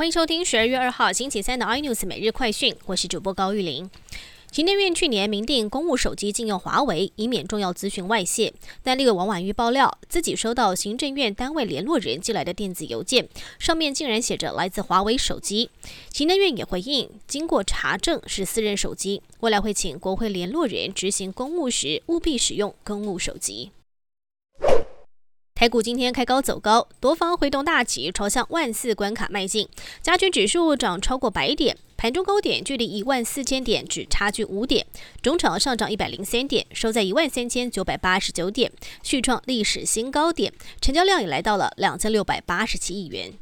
欢迎收听十二月二号星期三的 iNews 每日快讯，我是主播高玉玲。行政院去年明定公务手机禁用华为，以免重要资讯外泄。但立委王婉玉爆料，自己收到行政院单位联络人寄来的电子邮件，上面竟然写着来自华为手机。行政院也回应，经过查证是私人手机，未来会请国会联络人执行公务时务必使用公务手机。台股今天开高走高，多方挥动大旗朝向万四关卡迈进，加权指数涨超过百点，盘中高点距离一万四千点只差距五点，中场上涨一百零三点，收在一万三千九百八十九点，续创历史新高点，成交量也来到了两千六百八十七亿元。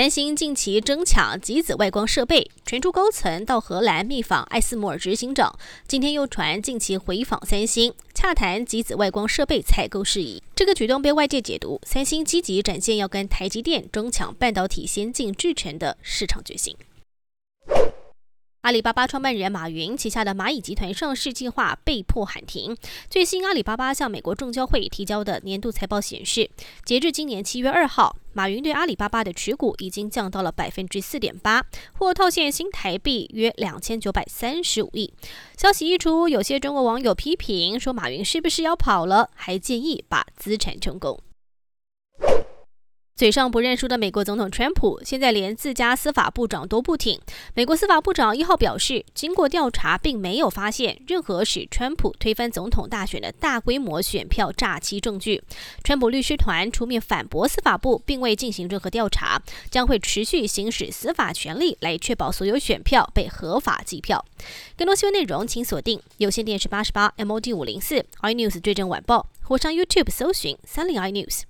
三星近期争抢极紫外光设备，传出高层到荷兰密访艾斯摩尔执行长。今天又传近期回访三星，洽谈极紫外光设备采购事宜。这个举动被外界解读，三星积极展现要跟台积电争抢半导体先进制程的市场决心。阿里巴巴创办人马云旗下的蚂蚁集团上市计划被迫喊停。最新阿里巴巴向美国证交会提交的年度财报显示，截至今年七月二号，马云对阿里巴巴的持股已经降到了百分之四点八，或套现新台币约两千九百三十五亿。消息一出，有些中国网友批评说，马云是不是要跑了？还建议把资产成功。嘴上不认输的美国总统川普，现在连自家司法部长都不挺。美国司法部长一号表示，经过调查，并没有发现任何使川普推翻总统大选的大规模选票诈欺证据。川普律师团出面反驳司法部，并未进行任何调查，将会持续行使司法权力来确保所有选票被合法计票。更多新闻内容，请锁定有线电视八十八 MOD 五零四 iNews 最正晚报，或上 YouTube 搜寻三零 iNews。